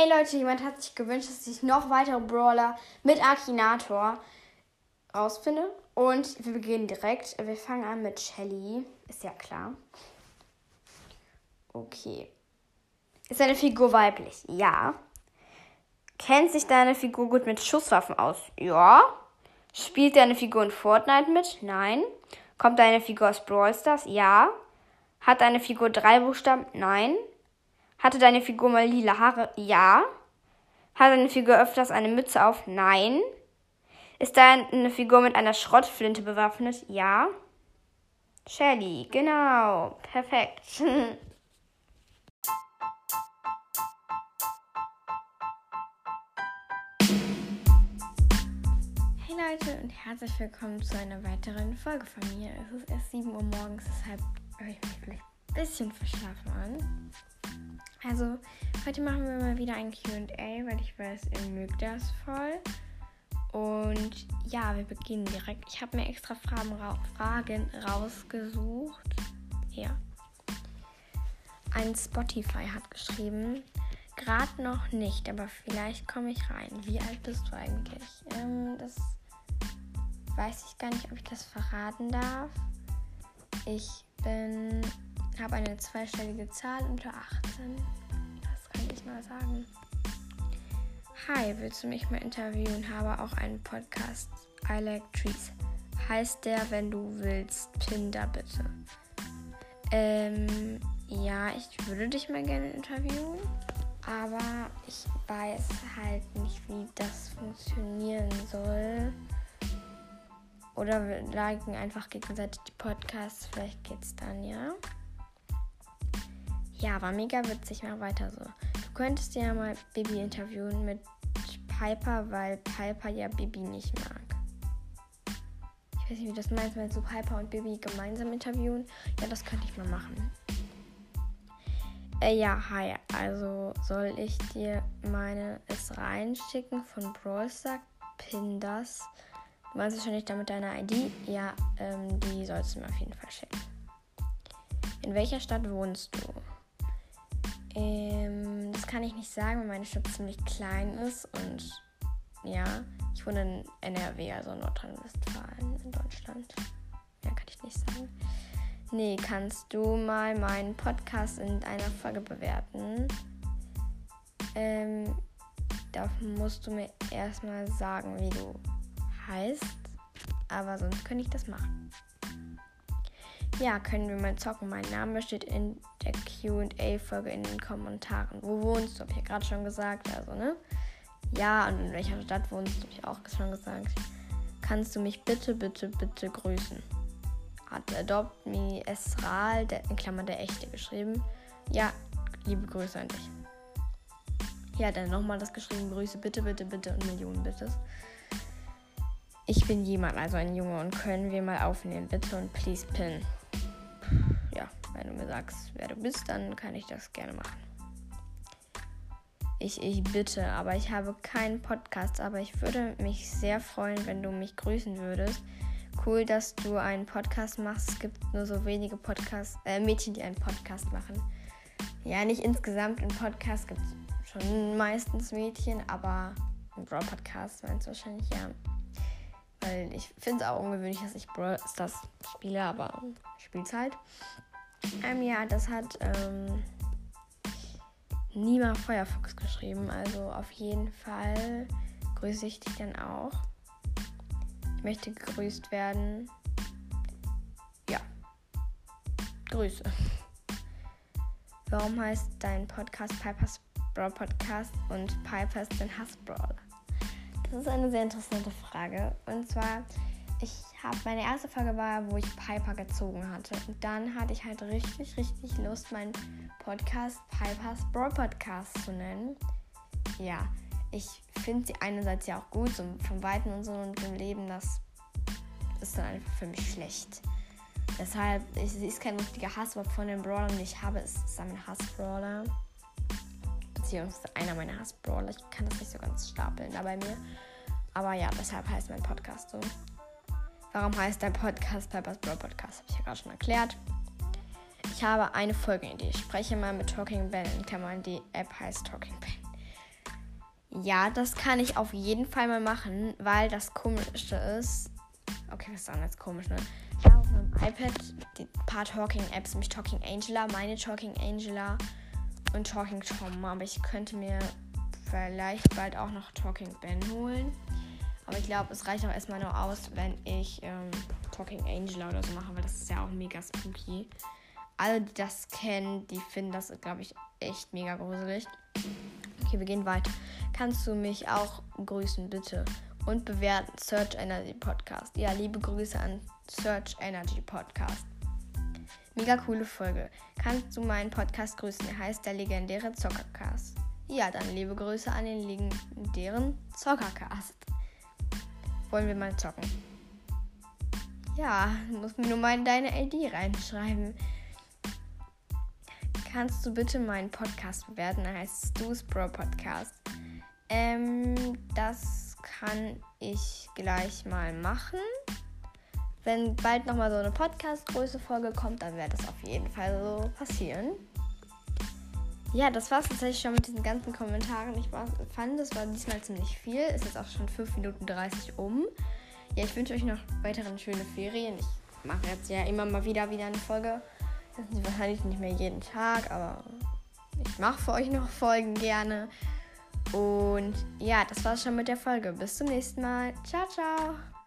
Hey Leute, jemand hat sich gewünscht, dass ich noch weitere Brawler mit Akinator rausfinde. Und wir beginnen direkt. Wir fangen an mit Shelly. Ist ja klar. Okay. Ist deine Figur weiblich? Ja. Kennt sich deine Figur gut mit Schusswaffen aus? Ja. Spielt deine Figur in Fortnite mit? Nein. Kommt deine Figur aus Brawl Stars? Ja. Hat deine Figur drei Buchstaben? Nein. Hatte deine Figur mal lila Haare? Ja. Hat deine Figur öfters eine Mütze auf? Nein. Ist deine Figur mit einer Schrottflinte bewaffnet? Ja. Shelly, genau. Perfekt. Hey Leute und herzlich willkommen zu einer weiteren Folge von mir. Es ist erst 7 Uhr morgens, deshalb höre ich mich vielleicht ein bisschen verschlafen an. Also, heute machen wir mal wieder ein QA, weil ich weiß, ihr mögt das voll. Und ja, wir beginnen direkt. Ich habe mir extra Fragen, ra Fragen rausgesucht. Ja. Ein Spotify hat geschrieben, gerade noch nicht, aber vielleicht komme ich rein. Wie alt bist du eigentlich? Ähm, das weiß ich gar nicht, ob ich das verraten darf. Ich bin, habe eine zweistellige Zahl unter 18. Das kann ich mal sagen. Hi, willst du mich mal interviewen? Habe auch einen Podcast. I like trees. Heißt der, wenn du willst, pin da bitte. Ähm, ja, ich würde dich mal gerne interviewen. Aber ich weiß halt nicht, wie das funktionieren soll. Oder wir liken einfach gegenseitig die Podcasts. Vielleicht geht's dann, ja? Ja, war mega witzig. Mach weiter so. Du könntest ja mal Bibi interviewen mit Piper, weil Piper ja Bibi nicht mag. Ich weiß nicht, wie das meinst, wenn du Piper und Bibi gemeinsam interviewen. Ja, das könnte ich mal machen. Äh, ja, hi. Also soll ich dir meine es reinschicken von Brawlstar? Pin das. Du meinst wahrscheinlich damit deine ID? Ja, ähm, die sollst du mir auf jeden Fall schicken. In welcher Stadt wohnst du? Ähm, das kann ich nicht sagen, weil meine Stadt ziemlich klein ist und ja, ich wohne in NRW, also Nordrhein-Westfalen in Deutschland. Ja, kann ich nicht sagen. Nee, kannst du mal meinen Podcast in einer Folge bewerten? Ähm, da musst du mir erstmal sagen, wie du heißt. Aber sonst könnte ich das machen. Ja, können wir mal zocken. Mein Name steht in der QA-Folge in den Kommentaren. Wo wohnst du? Hab ich ja gerade schon gesagt. Also, ne? Ja, und in welcher Stadt wohnst du? Hab ich auch schon gesagt. Kannst du mich bitte, bitte, bitte grüßen? Hat Adopt Me Esral, der, in Klammern der echte, geschrieben. Ja, liebe Grüße an dich. Ja, dann nochmal das geschrieben. Grüße bitte, bitte, bitte und Millionen Bittes. Ich bin jemand, also ein Junge, und können wir mal aufnehmen, bitte und please pin. Wenn du mir sagst, wer du bist, dann kann ich das gerne machen. Ich, ich bitte, aber ich habe keinen Podcast, aber ich würde mich sehr freuen, wenn du mich grüßen würdest. Cool, dass du einen Podcast machst. Es gibt nur so wenige Podcasts, äh, Mädchen, die einen Podcast machen. Ja, nicht insgesamt im Podcast gibt es schon meistens Mädchen, aber im Brawl Podcast meinst du wahrscheinlich ja. Weil ich finde es auch ungewöhnlich, dass ich Brawl Stars spiele, aber ich spiele halt. Ähm, ja, das hat ähm, Nima Feuerfuchs geschrieben. Also auf jeden Fall grüße ich dich dann auch. Ich möchte gegrüßt werden. Ja. Grüße. Warum heißt dein Podcast Piper's Brawl Podcast und Piper's den Hassbrawler? Das ist eine sehr interessante Frage. Und zwar, ich habe meine erste Folge war, wo ich Piper gezogen hatte. Und dann hatte ich halt richtig, richtig Lust, meinen Podcast Piper's Brawl Podcast zu nennen. Ja, ich finde sie einerseits ja auch gut, so vom Weiten und so und im Leben, das ist dann einfach für mich schlecht. Deshalb, ich, sie ist kein richtiger Hass, aber von den Brawlern, die ich habe, ist ein Hassbrawler. Beziehungsweise einer meiner Hassbrawler. Ich kann das nicht so ganz stapeln da bei mir. Aber ja, deshalb heißt mein Podcast so. Warum heißt der Podcast Peppers Brawl Podcast? Habe ich ja gerade schon erklärt. Ich habe eine Folgeidee. Ich spreche mal mit Talking Ben in Klammern. Die App heißt Talking Ben. Ja, das kann ich auf jeden Fall mal machen, weil das Komische ist. Okay, was ist dann jetzt komisch, ne? Ich habe auf meinem iPad die paar Talking-Apps, nämlich Talking Angela, meine Talking Angela und Talking Tom. Aber ich könnte mir vielleicht bald auch noch Talking Ben holen. Aber ich glaube, es reicht auch erstmal nur aus, wenn ich ähm, Talking Angela oder so mache, weil das ist ja auch mega spooky. Alle, die das kennen, die finden das, glaube ich, echt mega gruselig. Okay, wir gehen weiter. Kannst du mich auch grüßen, bitte? Und bewerten Search Energy Podcast. Ja, liebe Grüße an Search Energy Podcast. Mega coole Folge. Kannst du meinen Podcast grüßen? Er heißt der legendäre Zockercast. Ja, dann liebe Grüße an den legendären Zockercast. Wollen wir mal zocken? Ja, muss mir nur mal in deine ID reinschreiben. Kannst du bitte meinen Podcast bewerten? Er heißt Stu's Pro Podcast. Ähm, das kann ich gleich mal machen. Wenn bald nochmal so eine Podcast-Größe-Folge kommt, dann wird das auf jeden Fall so passieren. Ja, das war es tatsächlich schon mit diesen ganzen Kommentaren. Ich war, fand, es war diesmal ziemlich viel. Es ist auch schon 5 Minuten 30 um. Ja, ich wünsche euch noch weiteren schöne Ferien. Ich mache jetzt ja immer mal wieder wieder eine Folge. Das ist wahrscheinlich nicht mehr jeden Tag, aber ich mache für euch noch Folgen gerne. Und ja, das war's schon mit der Folge. Bis zum nächsten Mal. Ciao, ciao.